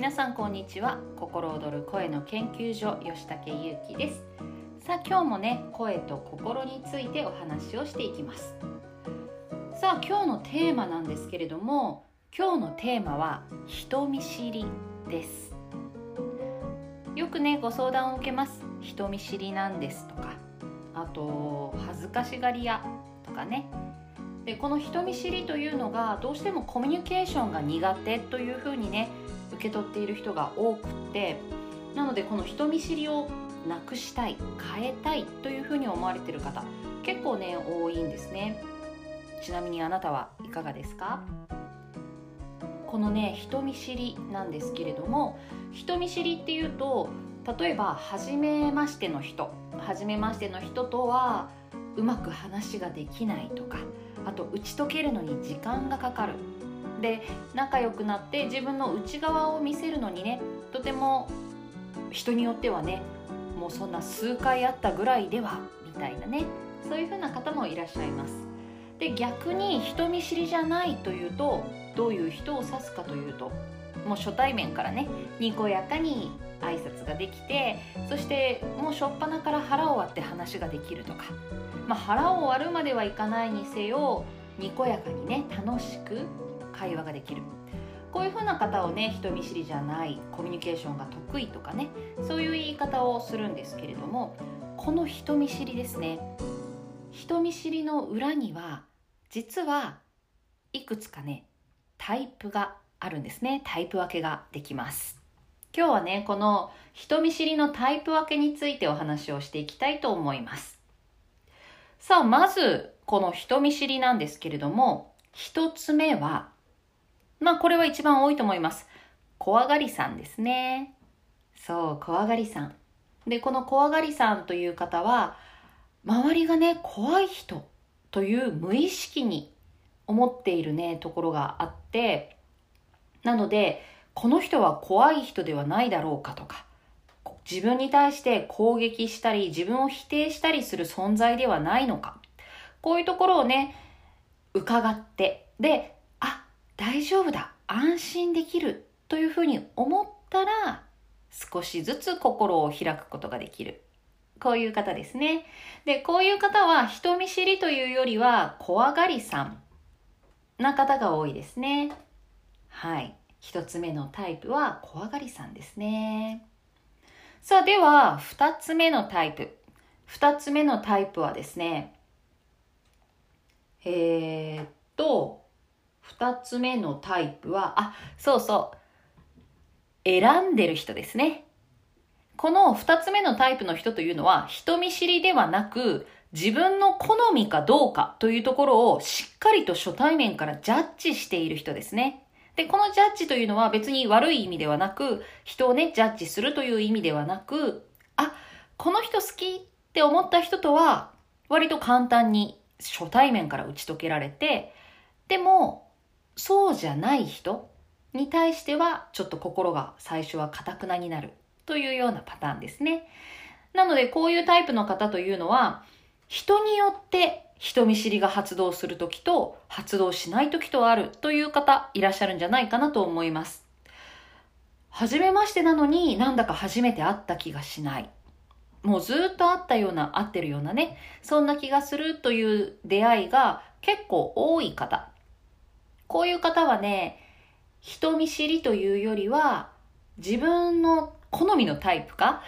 皆さんこんにちは。心躍る声の研究所吉武優希です。さあ今日もね声と心についてお話をしていきます。さあ今日のテーマなんですけれども今日のテーマは人見知りです。よくねご相談を受けます。人見知りなんですとか。あと恥ずかしがり屋とかね。でこの人見知りというのがどうしてもコミュニケーションが苦手というふうにね受け取っている人が多くってなのでこの人見知りをなくしたい変えたいというふうに思われている方結構ね多いんですね。ちなみにあなたはいかがですか？このね人見知りなんですけれども人見知りっていうと例えば初めましての人初めましての人とはうまく話ができないとかあと打ち解けるのに時間がかかるで仲良くなって自分の内側を見せるのにねとても人によってはねもうそんな数回あったぐらいではみたいなねそういう風な方もいらっしゃいます。で逆に人見知りじゃないというとどういう人を指すかというともう初対面からねにこやかに挨拶ができてそしてもう初っ端から腹を割って話ができるとか、まあ、腹を割るまではいかないにせよにこやかにね楽しく会話ができる。こういうふうな方をね人見知りじゃないコミュニケーションが得意とかねそういう言い方をするんですけれどもこの人見知りですね。人見知りの裏には実はいくつかねタイプがあるんですね。タイプ分けができます。今日はねこの人見知りのタイプ分けについてお話をしていきたいと思います。さあまずこの人見知りなんですけれども一つ目はまあこれは一番多いと思います怖がりさんですねそう怖がりさんでこの怖がりさんという方は周りがね怖い人という無意識に思っているねところがあってなのでこの人は怖い人ではないだろうかとか、自分に対して攻撃したり、自分を否定したりする存在ではないのか。こういうところをね、伺って、で、大丈夫だ、安心できるというふうに思ったら、少しずつ心を開くことができる。こういう方ですね。で、こういう方は人見知りというよりは怖がりさんな方が多いですね。はい。一つ目のタイプは怖がりさんですね。さあ、では、二つ目のタイプ。二つ目のタイプはですね、えー、っと、二つ目のタイプは、あ、そうそう、選んでる人ですね。この二つ目のタイプの人というのは、人見知りではなく、自分の好みかどうかというところをしっかりと初対面からジャッジしている人ですね。で、このジャッジというのは別に悪い意味ではなく、人をね、ジャッジするという意味ではなく、あ、この人好きって思った人とは、割と簡単に初対面から打ち解けられて、でも、そうじゃない人に対しては、ちょっと心が最初は堅くなになるというようなパターンですね。なので、こういうタイプの方というのは、人によって人見知りが発動するときと発動しないときとあるという方いらっしゃるんじゃないかなと思います。初めましてなのになんだか初めて会った気がしない。もうずっと会ったような、会ってるようなね、そんな気がするという出会いが結構多い方。こういう方はね、人見知りというよりは自分の好みのタイプか？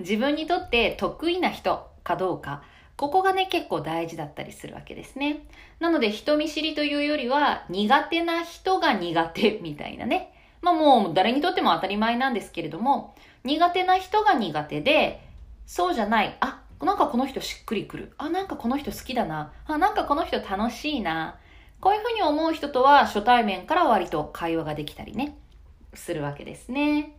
自分にとって得意な人かどうか？ここがね、結構大事だったりするわけですね。なので、人見知りというよりは、苦手な人が苦手みたいなね。まあもう誰にとっても当たり前なんですけれども、苦手な人が苦手で、そうじゃない。あ、なんかこの人しっくりくる。あ、なんかこの人好きだな。あ、なんかこの人楽しいな。こういうふうに思う人とは初対面から割と会話ができたりね、するわけですね。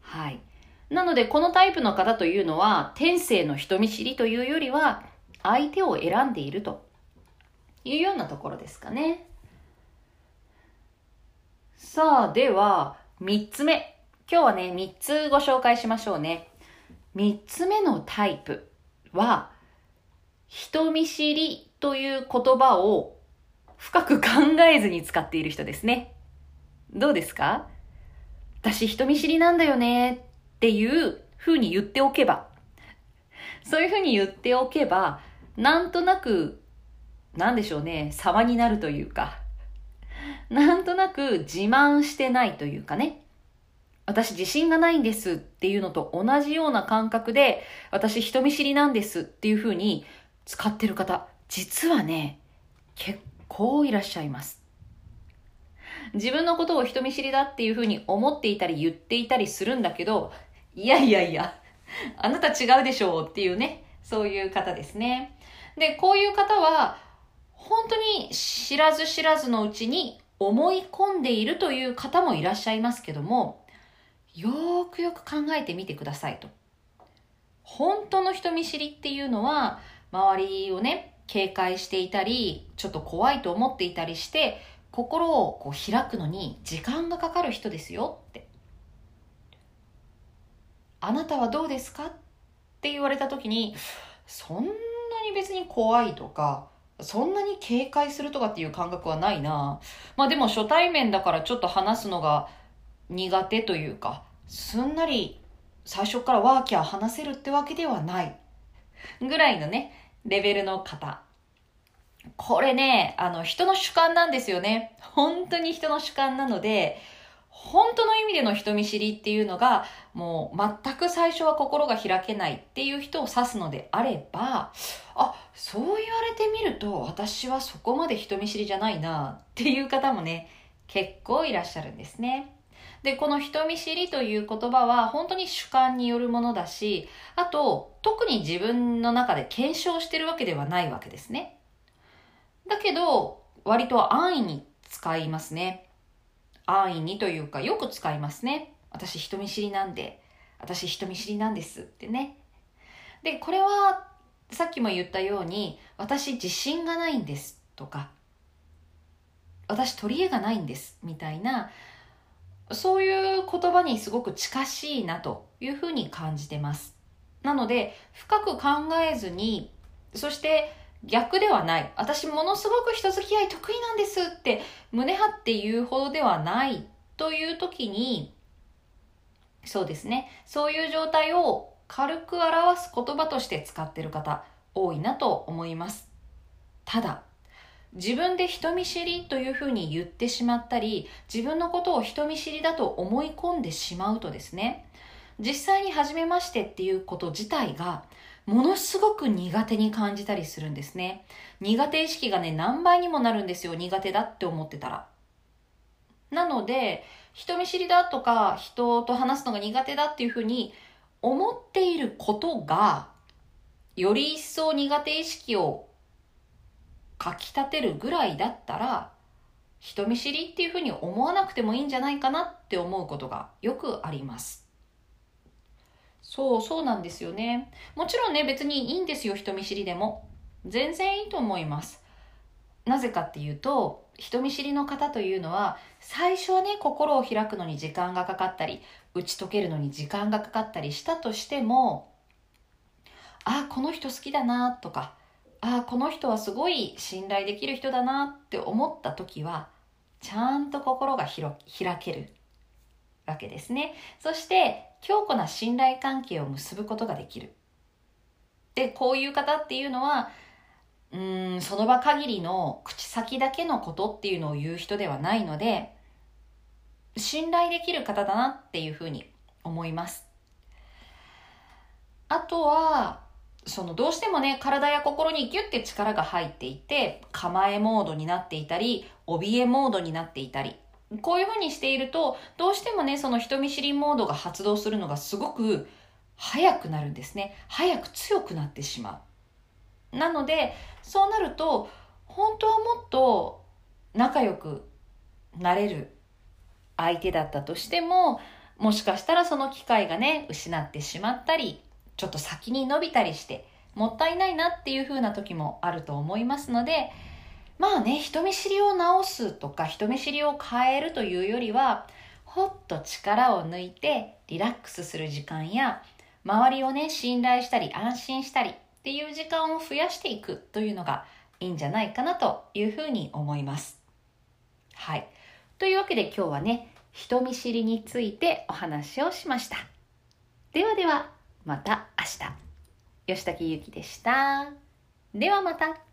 はい。なので、このタイプの方というのは、天性の人見知りというよりは、相手を選んでいるというようなところですかね。さあ、では、三つ目。今日はね、三つご紹介しましょうね。三つ目のタイプは、人見知りという言葉を深く考えずに使っている人ですね。どうですか？私人見知りなんだよねっていう風に言っておけば、そういう風に言っておけば、なんとなく、なんでしょうね、様になるというか、なんとなく自慢してないというかね、私自信がないんですっていうのと同じような感覚で、私人見知りなんですっていう風に使ってる方、実はね、結構いらっしゃいます。自分のことを人見知りだっていう風に思っていたり言っていたりするんだけど、いやいやいや、あなた違うでしょうっていうね、そういう方ですね。で、こういう方は、本当に知らず知らずのうちに思い込んでいるという方もいらっしゃいますけども、よーくよく考えてみてくださいと。本当の人見知りっていうのは、周りをね、警戒していたり、ちょっと怖いと思っていたりして、心をこう開くのに時間がかかる人ですよって。あなたはどうですかって言われた時に、そんなに別に怖いとか、そんなに警戒するとかっていう感覚はないな。まあでも初対面だからちょっと話すのが苦手というか、すんなり最初からワーキャー話せるってわけではない。ぐらいのね、レベルの方。これね、あの、人の主観なんですよね。本当に人の主観なので、本当の意味での人見知りっていうのが、もう全く最初は心が開けないっていう人を指すのであれば、あ、そう言われてみると私はそこまで人見知りじゃないなっていう方もね、結構いらっしゃるんですね。で、この人見知りという言葉は本当に主観によるものだし、あと、特に自分の中で検証してるわけではないわけですね。だけど、割と安易に使いますね。安易にというか、よく使いますね。私人見知りなんで、私人見知りなんですってね。で、これは、さっきも言ったように、私自信がないんですとか、私取り柄がないんですみたいな、そういう言葉にすごく近しいなというふうに感じてます。なので、深く考えずに、そして逆ではない。私ものすごく人付き合い得意なんですって胸張って言うほどではないという時に、そうですね。そういう状態を軽く表す言葉として使ってる方多いなと思います。ただ、自分で人見知りというふうに言ってしまったり、自分のことを人見知りだと思い込んでしまうとですね、実際に初めましてっていうこと自体が、ものすごく苦手に感じたりするんですね。苦手意識がね、何倍にもなるんですよ。苦手だって思ってたら。なので、人見知りだとか、人と話すのが苦手だっていうふうに思っていることが、より一層苦手意識をかき立てるぐらいだったら、人見知りっていうふうに思わなくてもいいんじゃないかなって思うことがよくあります。そう、そうなんですよね。もちろんね、別にいいんですよ、人見知りでも。全然いいと思います。なぜかっていうと、人見知りの方というのは、最初はね、心を開くのに時間がかかったり、打ち解けるのに時間がかかったりしたとしても、あ、この人好きだなとか、ああこの人はすごい信頼できる人だなって思った時はちゃんと心が開けるわけですね。そして強固な信頼関係を結ぶことができる。でこういう方っていうのはうんその場限りの口先だけのことっていうのを言う人ではないので信頼できる方だなっていうふうに思います。あとはそのどうしてもね、体や心にギュッて力が入っていて、構えモードになっていたり、怯えモードになっていたり、こういうふうにしていると、どうしてもね、その人見知りモードが発動するのがすごく早くなるんですね。早く強くなってしまう。なので、そうなると、本当はもっと仲良くなれる相手だったとしても、もしかしたらその機会がね、失ってしまったり、ちょっと先に伸びたりしてもったいないなっていう風な時もあると思いますのでまあね人見知りを直すとか人見知りを変えるというよりはほっと力を抜いてリラックスする時間や周りをね信頼したり安心したりっていう時間を増やしていくというのがいいんじゃないかなというふうに思います。はい。というわけで今日はね、人見知りについてお話をしましたではではまた明日。吉武ゆきでした。ではまた。